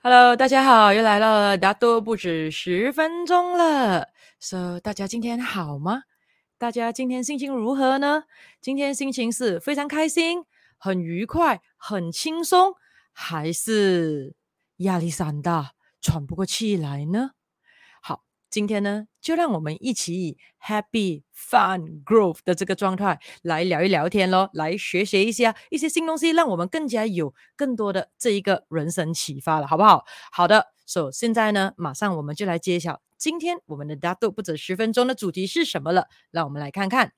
Hello，大家好，又来了大多不止十分钟了。So，大家今天好吗？大家今天心情如何呢？今天心情是非常开心、很愉快、很轻松，还是压力山大、喘不过气来呢？今天呢，就让我们一起以 happy fun growth 的这个状态来聊一聊天咯，来学习一下一些新东西，让我们更加有更多的这一个人生启发了，好不好？好的，so 现在呢，马上我们就来揭晓今天我们的大度不止十分钟的主题是什么了。让我们来看看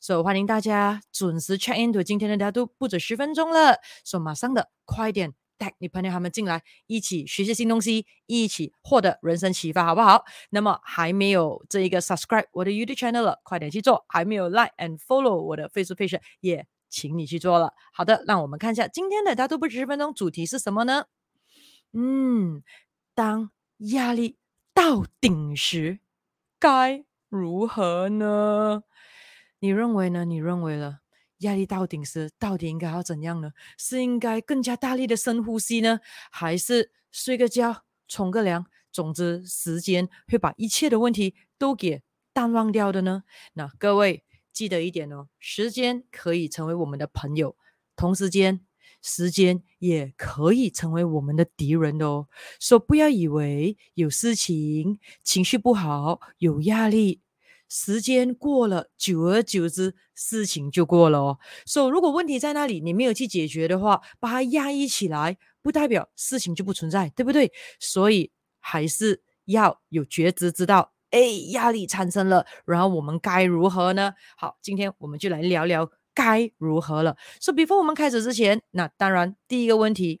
，so 欢迎大家准时 check in to 今天的大度不止十分钟了，so 马上的快点。带你朋友他们进来，一起学习新东西，一起获得人生启发，好不好？那么还没有这一个 subscribe 我的 YouTube channel 了，快点去做；还没有 like and follow 我的 Facebook page，也请你去做了。好的，让我们看一下今天的大都不止十分钟主题是什么呢？嗯，当压力到顶时，该如何呢？你认为呢？你认为了？压力到顶时，到底应该要怎样呢？是应该更加大力的深呼吸呢，还是睡个觉、冲个凉？总之，时间会把一切的问题都给淡忘掉的呢？那各位记得一点哦，时间可以成为我们的朋友，同时间，时间也可以成为我们的敌人的哦。所以不要以为有事情、情绪不好、有压力。时间过了，久而久之，事情就过了哦。所以，如果问题在那里，你没有去解决的话，把它压抑起来，不代表事情就不存在，对不对？所以，还是要有觉知，知道，哎，压力产生了，然后我们该如何呢？好，今天我们就来聊聊该如何了。所以，before 我们开始之前，那当然第一个问题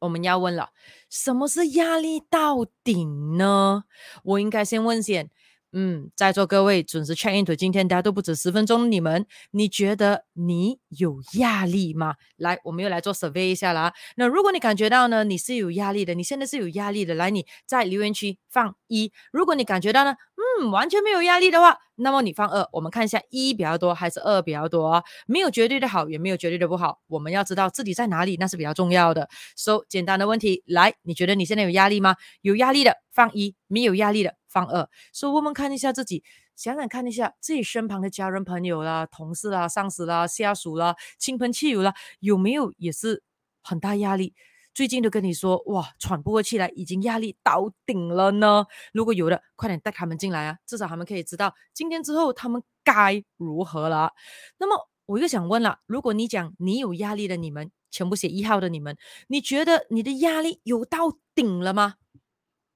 我们要问了，什么是压力到顶呢？我应该先问先。嗯，在座各位准时 check into 今天大家都不止十分钟。你们，你觉得你有压力吗？来，我们又来做 survey 一下啦。那如果你感觉到呢，你是有压力的，你现在是有压力的，来，你在留言区放一。如果你感觉到呢，嗯，完全没有压力的话，那么你放二。我们看一下一比较多还是二比较多啊？没有绝对的好，也没有绝对的不好。我们要知道自己在哪里，那是比较重要的。So 简单的问题，来，你觉得你现在有压力吗？有压力的放一，没有压力的。方二，所以我们看一下自己，想想看一下自己身旁的家人、朋友啦、同事啦、上司啦、下属啦、亲朋戚友啦，有没有也是很大压力？最近都跟你说，哇，喘不过气来，已经压力到顶了呢。如果有的，快点带他们进来啊，至少他们可以知道今天之后他们该如何了。那么我又想问了，如果你讲你有压力的你们，全部写一号的你们，你觉得你的压力有到顶了吗？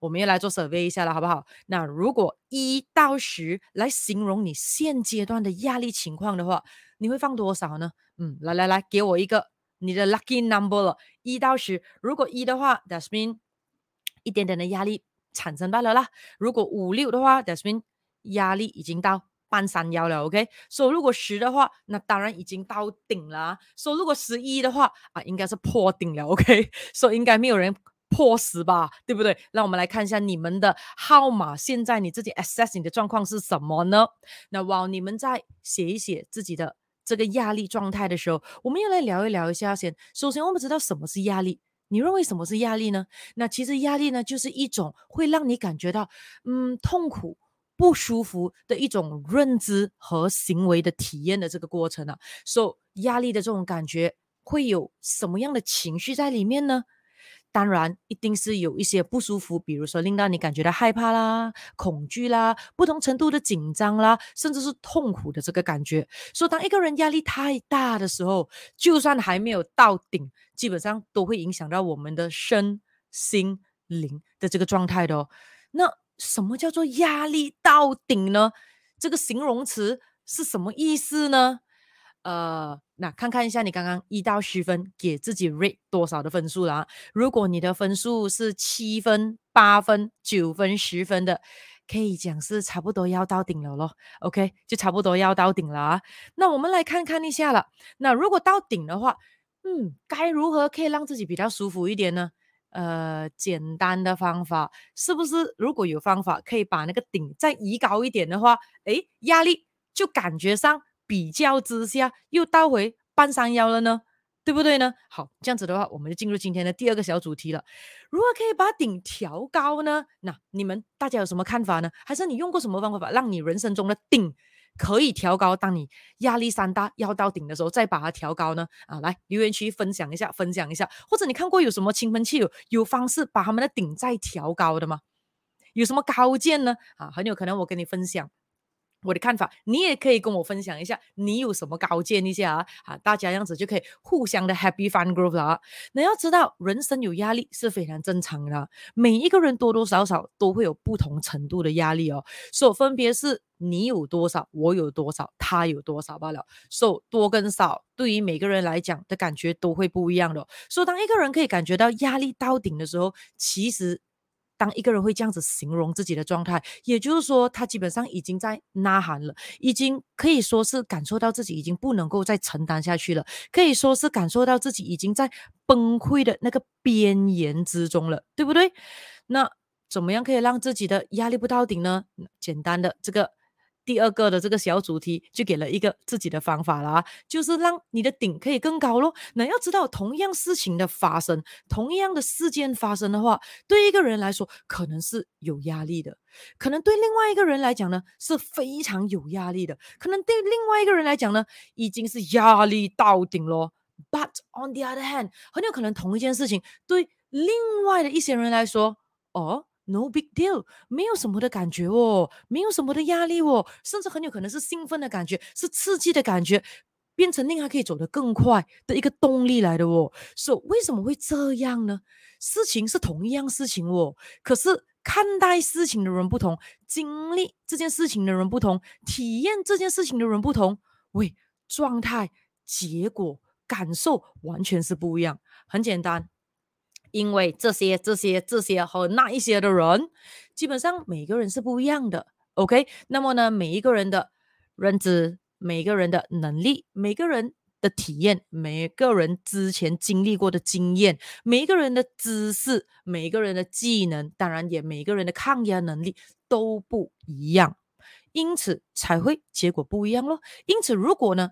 我们又来做 survey 一下了，好不好？那如果一到十来形容你现阶段的压力情况的话，你会放多少呢？嗯，来来来，给我一个你的 lucky number 了，一到十。如果一的话，that's mean 一点点的压力产生罢了啦。如果五六的话，that's mean 压力已经到半山腰了。OK，所以如果十的话，那当然已经到顶了。所以如果十一的话，啊，应该是破顶了。OK，所以应该没有人。破十吧，对不对？让我们来看一下你们的号码。现在你自己 assess 你的状况是什么呢？那哇，你们在写一写自己的这个压力状态的时候，我们要来聊一聊一下先。首先，我们知道什么是压力？你认为什么是压力呢？那其实压力呢，就是一种会让你感觉到嗯痛苦、不舒服的一种认知和行为的体验的这个过程啊。所以压力的这种感觉会有什么样的情绪在里面呢？当然，一定是有一些不舒服，比如说令到你感觉到害怕啦、恐惧啦、不同程度的紧张啦，甚至是痛苦的这个感觉。所以，当一个人压力太大的时候，就算还没有到顶，基本上都会影响到我们的身心灵的这个状态的哦。那什么叫做压力到顶呢？这个形容词是什么意思呢？呃，那看看一下你刚刚一到十分给自己 rate 多少的分数啦？如果你的分数是七分、八分、九分、十分的，可以讲是差不多要到顶了咯。OK，就差不多要到顶了啊。那我们来看看一下了。那如果到顶的话，嗯，该如何可以让自己比较舒服一点呢？呃，简单的方法是不是？如果有方法可以把那个顶再移高一点的话，诶，压力就感觉上。比较之下，又倒回半山腰了呢？对不对呢？好，这样子的话，我们就进入今天的第二个小主题了。如何可以把顶调高呢？那你们大家有什么看法呢？还是你用过什么方法，让你人生中的顶可以调高？当你压力山大要到顶的时候，再把它调高呢？啊，来留言区分享一下，分享一下。或者你看过有什么亲朋戚友有方式把他们的顶再调高的吗？有什么高见呢？啊，很有可能我跟你分享。我的看法，你也可以跟我分享一下，你有什么高见一下啊？啊，大家这样子就可以互相的 happy fun group 了啊。那要知道，人生有压力是非常正常的，每一个人多多少少都会有不同程度的压力哦。所以分别是你有多少，我有多少，他有多少罢了。所以多跟少，对于每个人来讲的感觉都会不一样的。所以当一个人可以感觉到压力到顶的时候，其实。当一个人会这样子形容自己的状态，也就是说，他基本上已经在呐喊了，已经可以说是感受到自己已经不能够再承担下去了，可以说是感受到自己已经在崩溃的那个边缘之中了，对不对？那怎么样可以让自己的压力不到顶呢？简单的这个。第二个的这个小主题就给了一个自己的方法啦，就是让你的顶可以更高咯。那要知道，同样事情的发生，同样的事件发生的话，对一个人来说可能是有压力的，可能对另外一个人来讲呢是非常有压力的，可能对另外一个人来讲呢已经是压力到顶咯。But on the other hand，很有可能同一件事情对另外的一些人来说，哦。No big deal，没有什么的感觉哦，没有什么的压力哦，甚至很有可能是兴奋的感觉，是刺激的感觉，变成令他可以走得更快的一个动力来的哦。所以为什么会这样呢？事情是同一样事情哦，可是看待事情的人不同，经历这件事情的人不同，体验这件事情的人不同，喂，状态、结果、感受完全是不一样。很简单。因为这些、这些、这些和那一些的人，基本上每个人是不一样的。OK，那么呢，每一个人的认知、每个人的能力、每个人的体验、每个人之前经历过的经验、每一个人的知识、每一个人的技能，当然也每个人的抗压能力都不一样，因此才会结果不一样咯。因此，如果呢，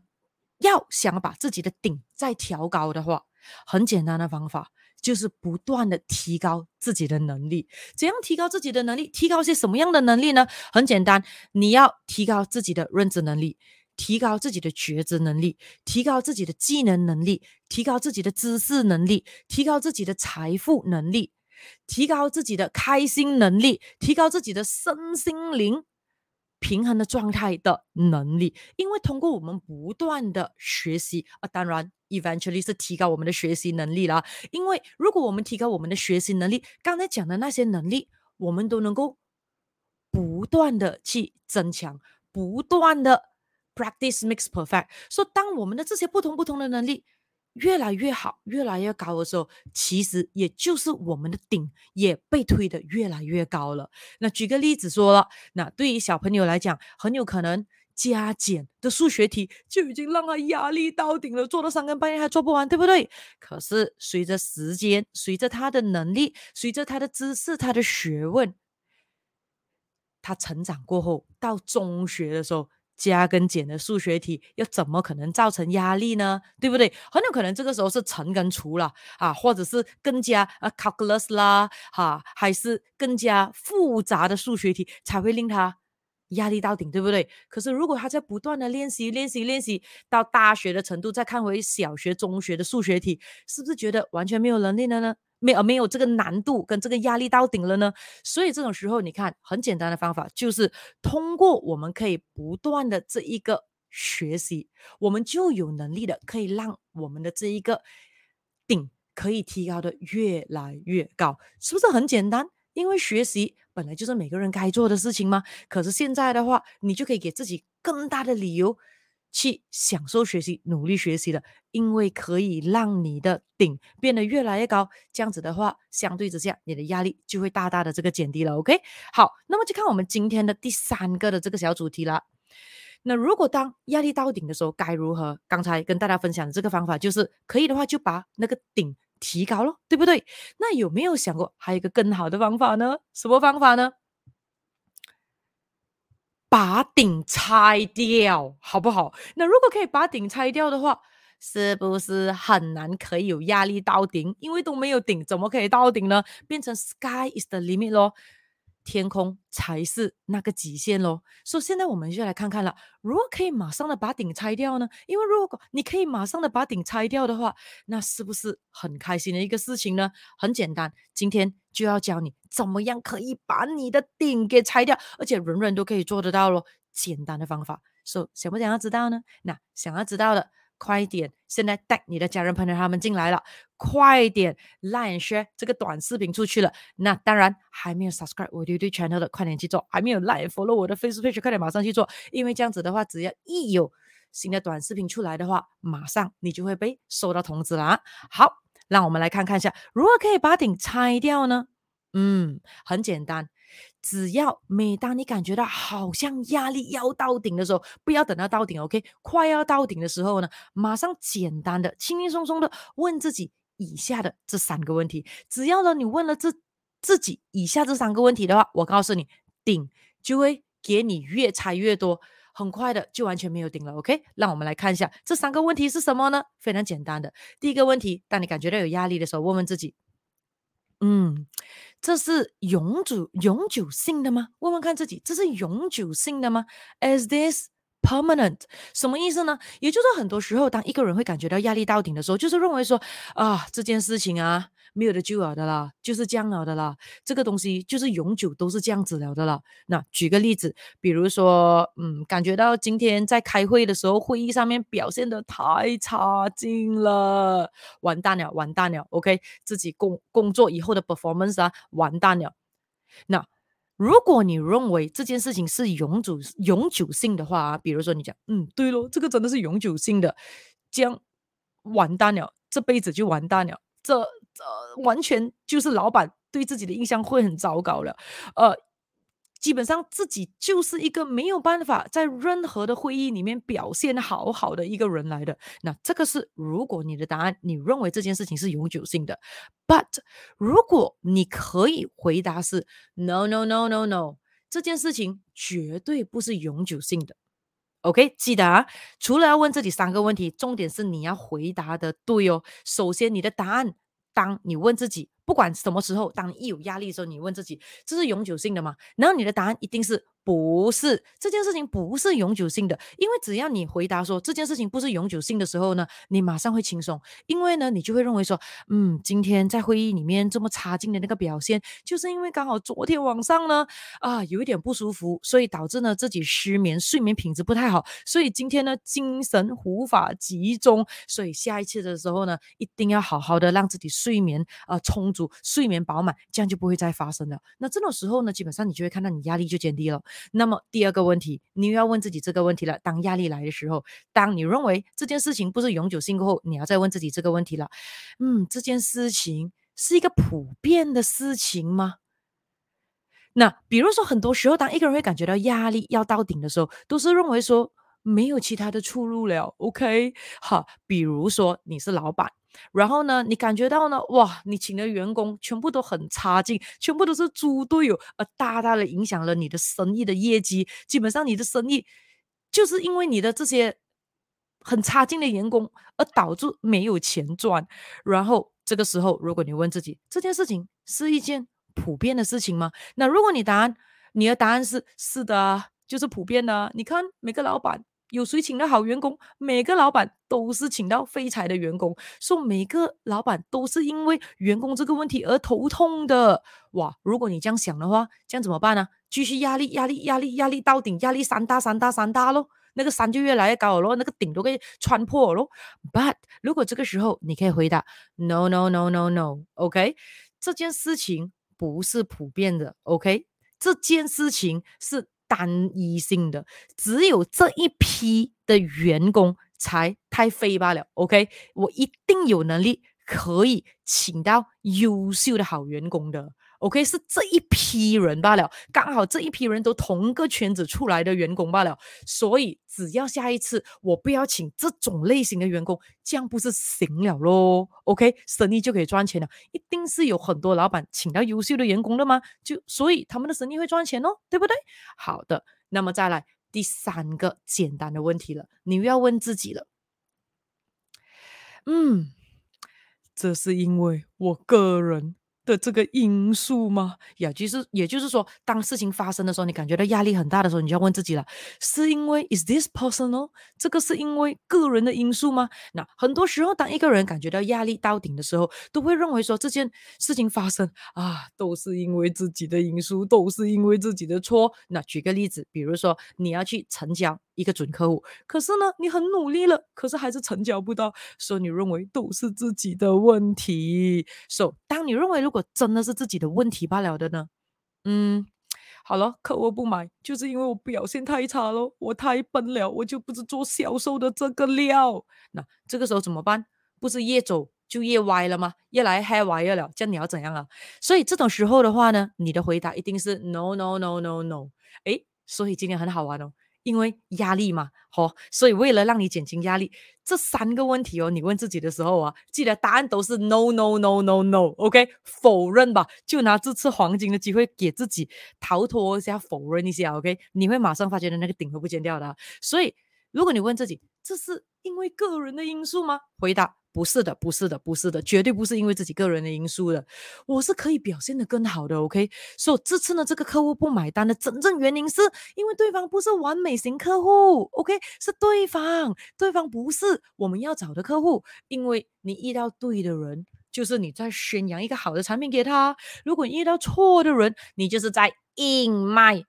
要想把自己的顶再调高的话，很简单的方法。就是不断的提高自己的能力，怎样提高自己的能力？提高些什么样的能力呢？很简单，你要提高自己的认知能力，提高自己的觉知能力，提高自己的技能能力，提高自己的知识能力，提高自己的财富能力，提高自己的开心能力，提高自己的身心灵平衡的状态的能力。因为通过我们不断的学习啊，当然。Eventually 是提高我们的学习能力啦，因为如果我们提高我们的学习能力，刚才讲的那些能力，我们都能够不断的去增强，不断的 practice makes perfect。所以当我们的这些不同不同的能力越来越好，越来越高的时候，其实也就是我们的顶也被推得越来越高了。那举个例子说了，那对于小朋友来讲，很有可能。加减的数学题就已经让他压力到顶了，做到三更半夜还做不完，对不对？可是随着时间，随着他的能力，随着他的知识、他的学问，他成长过后，到中学的时候，加跟减的数学题又怎么可能造成压力呢？对不对？很有可能这个时候是乘跟除了啊，或者是更加啊 calculus 啦，哈、啊，还是更加复杂的数学题才会令他。压力到顶，对不对？可是如果他在不断的练习、练习、练习，到大学的程度，再看回小学、中学的数学题，是不是觉得完全没有能力了呢？没有，没有这个难度跟这个压力到顶了呢？所以这种时候，你看，很简单的方法就是通过我们可以不断的这一个学习，我们就有能力的可以让我们的这一个顶可以提高的越来越高，是不是很简单？因为学习本来就是每个人该做的事情嘛。可是现在的话，你就可以给自己更大的理由去享受学习、努力学习了，因为可以让你的顶变得越来越高。这样子的话，相对之下，你的压力就会大大的这个减低了。OK，好，那么就看我们今天的第三个的这个小主题了。那如果当压力到顶的时候，该如何？刚才跟大家分享的这个方法，就是可以的话，就把那个顶。提高了，对不对？那有没有想过还有一个更好的方法呢？什么方法呢？把顶拆掉，好不好？那如果可以把顶拆掉的话，是不是很难可以有压力到顶？因为都没有顶，怎么可以到顶呢？变成 sky is the limit 咯。天空才是那个极限喽，所以现在我们就来看看了，如果可以马上的把顶拆掉呢？因为如果你可以马上的把顶拆掉的话，那是不是很开心的一个事情呢？很简单，今天就要教你怎么样可以把你的顶给拆掉，而且人人都可以做得到喽，简单的方法。所以想不想要知道呢？那想要知道的。快点！现在带你的家人朋友他们进来了，快点！Like share 这个短视频出去了。那当然还没有 subscribe 我的 YouTube channel 的，快点去做；还没有 like follow 我的 Facebook page，快点马上去做。因为这样子的话，只要一有新的短视频出来的话，马上你就会被收到通知了！好，让我们来看看一下，如何可以把顶拆掉呢？嗯，很简单。只要每当你感觉到好像压力要到顶的时候，不要等到到顶，OK？快要到顶的时候呢，马上简单的、轻轻松松的问自己以下的这三个问题。只要呢，你问了这自己以下这三个问题的话，我告诉你，顶就会给你越拆越多，很快的就完全没有顶了，OK？让我们来看一下这三个问题是什么呢？非常简单的，第一个问题，当你感觉到有压力的时候，问问自己。嗯，这是永久永久性的吗？问问看自己，这是永久性的吗？Is this permanent？什么意思呢？也就是很多时候，当一个人会感觉到压力到顶的时候，就是认为说啊，这件事情啊。没有的救了的啦，就是这样了的啦。这个东西就是永久都是这样子了的啦。那举个例子，比如说，嗯，感觉到今天在开会的时候，会议上面表现得太差劲了，完蛋了，完蛋了。OK，自己工工作以后的 performance 啊，完蛋了。那如果你认为这件事情是永久永久性的话啊，比如说你讲，嗯，对咯，这个真的是永久性的，这样完蛋了，这辈子就完蛋了。这呃，完全就是老板对自己的印象会很糟糕了，呃，基本上自己就是一个没有办法在任何的会议里面表现好好的一个人来的。那这个是如果你的答案，你认为这件事情是永久性的，but 如果你可以回答是 no no no no no，这件事情绝对不是永久性的。OK，记得啊，除了要问自己三个问题，重点是你要回答的对哦。首先，你的答案，当你问自己，不管什么时候，当你一有压力的时候，你问自己，这是永久性的吗？然后你的答案一定是。不是，这件事情不是永久性的，因为只要你回答说这件事情不是永久性的时候呢，你马上会轻松，因为呢，你就会认为说，嗯，今天在会议里面这么差劲的那个表现，就是因为刚好昨天晚上呢，啊，有一点不舒服，所以导致呢自己失眠，睡眠品质不太好，所以今天呢精神无法集中，所以下一次的时候呢，一定要好好的让自己睡眠啊、充足，睡眠饱满，这样就不会再发生了。那这种时候呢，基本上你就会看到你压力就减低了。那么第二个问题，你又要问自己这个问题了。当压力来的时候，当你认为这件事情不是永久性过后，你要再问自己这个问题了。嗯，这件事情是一个普遍的事情吗？那比如说，很多时候，当一个人会感觉到压力要到顶的时候，都是认为说没有其他的出路了。OK，好，比如说你是老板。然后呢，你感觉到呢，哇，你请的员工全部都很差劲，全部都是猪队友，而大大的影响了你的生意的业绩。基本上你的生意就是因为你的这些很差劲的员工而导致没有钱赚。然后这个时候，如果你问自己这件事情是一件普遍的事情吗？那如果你答案，你的答案是是的，就是普遍的。你看每个老板。有谁请到好员工？每个老板都是请到废柴的员工，说每个老板都是因为员工这个问题而头痛的。哇，如果你这样想的话，这样怎么办呢？继续压力，压力，压力，压力到顶，压力山大，山大，山大咯，那个山就越来越高了，那个顶都给穿破了。But 如果这个时候你可以回答 No No No No No，OK，这件事情不是普遍的，OK，这件事情是。单一性的，只有这一批的员工才太废罢了。OK，我一定有能力可以请到优秀的好员工的。OK，是这一批人罢了，刚好这一批人都同个圈子出来的员工罢了，所以只要下一次我不要请这种类型的员工，这样不是行了咯？OK，生意就可以赚钱了。一定是有很多老板请到优秀的员工的吗？就所以他们的生意会赚钱哦，对不对？好的，那么再来第三个简单的问题了，你又要问自己了。嗯，这是因为我个人。的这个因素吗？呀，其实也就是说，当事情发生的时候，你感觉到压力很大的时候，你就要问自己了：是因为 Is this personal？这个是因为个人的因素吗？那很多时候，当一个人感觉到压力到顶的时候，都会认为说这件事情发生啊，都是因为自己的因素，都是因为自己的错。那举个例子，比如说你要去成交一个准客户，可是呢，你很努力了，可是还是成交不到，所以你认为都是自己的问题。所以当你认为如果真的是自己的问题罢了的呢？嗯，好了，客户不买，就是因为我表现太差了，我太笨了，我就不是做销售的这个料。那这个时候怎么办？不是越走就越歪了吗？越来越歪越了，这样你要怎样啊？所以这种时候的话呢，你的回答一定是 no no no no no。诶，所以今天很好玩哦。因为压力嘛，好、哦，所以为了让你减轻压力，这三个问题哦，你问自己的时候啊，记得答案都是 no no no no no，OK，、否认吧，就拿这次黄金的机会给自己逃脱一下，否认一下，OK，你会马上发觉的那个顶会不见掉的、所以，如果你问自己，这是因为个人的因素吗？回答。不是的，不是的，不是的，绝对不是因为自己个人的因素的。我是可以表现得更好的，OK。所以这次呢，这个客户不买单的真正原因是因为对方不是完美型客户，OK，是对方，对方不是我们要找的客户。因为你遇到对的人，就是你在宣扬一个好的产品给他；如果遇到错的人，你就是在硬卖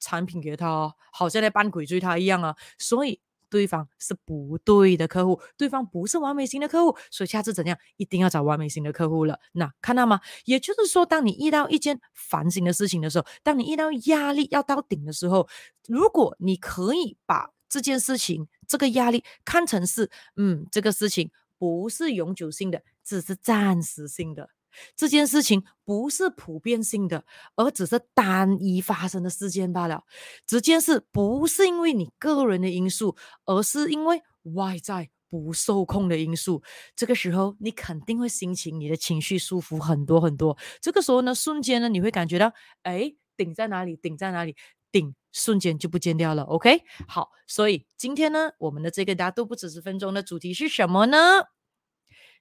产品给他，好像在扮鬼追他一样啊。所以。对方是不对的客户，对方不是完美型的客户，所以下次怎样一定要找完美型的客户了。那看到吗？也就是说，当你遇到一件烦心的事情的时候，当你遇到压力要到顶的时候，如果你可以把这件事情、这个压力看成是，嗯，这个事情不是永久性的，只是暂时性的。这件事情不是普遍性的，而只是单一发生的事件罢了。这件事不是因为你个人的因素，而是因为外在不受控的因素。这个时候，你肯定会心情、你的情绪舒服很多很多。这个时候呢，瞬间呢，你会感觉到，哎，顶在哪里？顶在哪里？顶瞬间就不见掉了。OK，好，所以今天呢，我们的这个大都不止十分钟的主题是什么呢？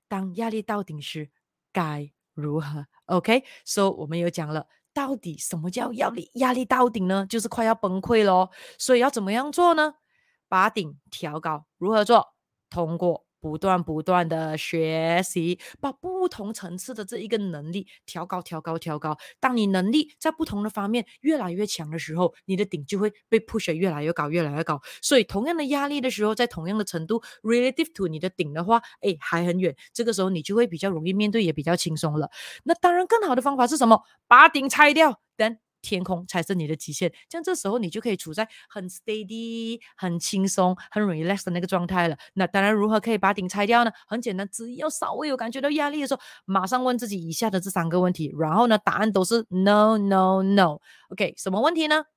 当压力到顶时，该。如何？OK，so、我们有讲了，到底什么叫压力？压力到顶呢？就是快要崩溃咯。所以要怎么样做呢？把顶调高。如何做？通过。不断不断的学习，把不同层次的这一个能力调高、调高、调高。当你能力在不同的方面越来越强的时候，你的顶就会被 push 越来越高、越来越高。所以，同样的压力的时候，在同样的程度，relative to 你的顶的话，哎，还很远。这个时候你就会比较容易面对，也比较轻松了。那当然，更好的方法是什么？把顶拆掉，等。天空才是你的极限，像这时候你就可以处在很 steady、很轻松、很 relax 的那个状态了。那当然，如何可以把顶拆掉呢？很简单，只要稍微有感觉到压力的时候，马上问自己以下的这三个问题，然后呢，答案都是 no no no。OK，什么问题呢？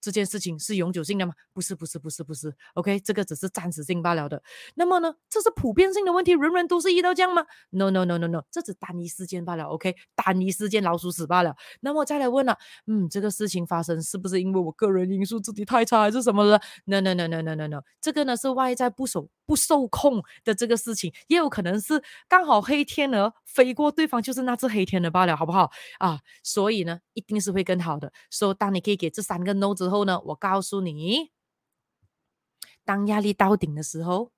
这件事情是永久性的吗？不是，不是，不是，不是。OK，这个只是暂时性罢了的。那么呢，这是普遍性的问题，人人都是遇到这样吗？No，No，No，No，No，这只单一事件罢了。OK，单一事件老鼠屎罢了。那么再来问了，嗯，这个事情发生是不是因为我个人因素自己太差，还是什么的？No，No，No，No，No，No，No，这个呢是外在不熟不受控的这个事情，也有可能是刚好黑天鹅飞过对方，就是那只黑天鹅罢了，好不好？啊，所以呢，一定是会更好的。所以当你可以给这三个 No 之后呢，我告诉你，当压力到顶的时候，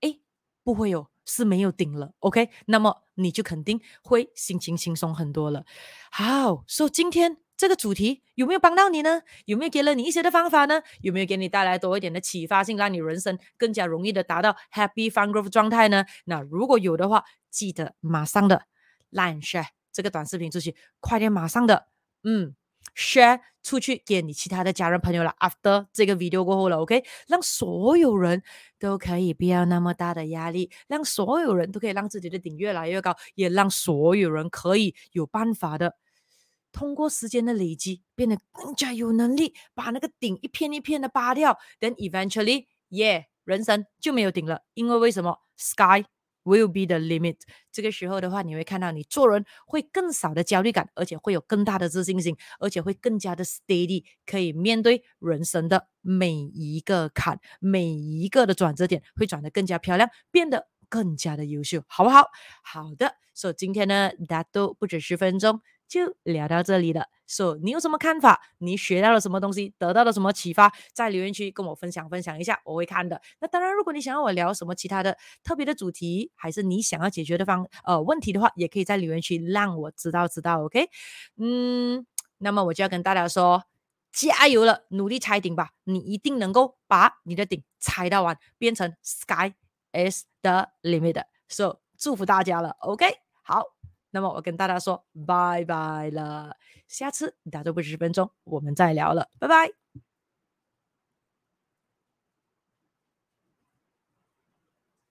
哎，不会有，是没有顶了，OK？那么你就肯定会心情轻松很多了。好，所以今天这个主题有没有帮到你呢？有没有给了你一些的方法呢？有没有给你带来多一点的启发性，让你人生更加容易的达到 Happy Fun Growth 状态呢？那如果有的话，记得马上的 Line share 这个短视频出去，快点马上的，嗯。share 出去给你其他的家人朋友了。After 这个 video 过后了，OK，让所有人都可以不要那么大的压力，让所有人都可以让自己的顶越来越高，也让所有人可以有办法的通过时间的累积，变得更加有能力把那个顶一片一片的扒掉。Then eventually，yeah，人生就没有顶了，因为为什么？Sky。Will be the limit。这个时候的话，你会看到你做人会更少的焦虑感，而且会有更大的自信心，而且会更加的 steady，可以面对人生的每一个坎，每一个的转折点，会转得更加漂亮，变得更加的优秀，好不好？好的，所以今天呢，大家都不止十分钟。就聊到这里了。So，你有什么看法？你学到了什么东西？得到了什么启发？在留言区跟我分享分享一下，我会看的。那当然，如果你想要我聊什么其他的特别的主题，还是你想要解决的方呃问题的话，也可以在留言区让我知道知道。OK，嗯，那么我就要跟大家说，加油了，努力拆顶吧，你一定能够把你的顶拆到完，变成 Sky is the limit。So，祝福大家了。OK，好。那么我跟大家说拜拜了，下次大家都不十分钟，我们再聊了，拜拜。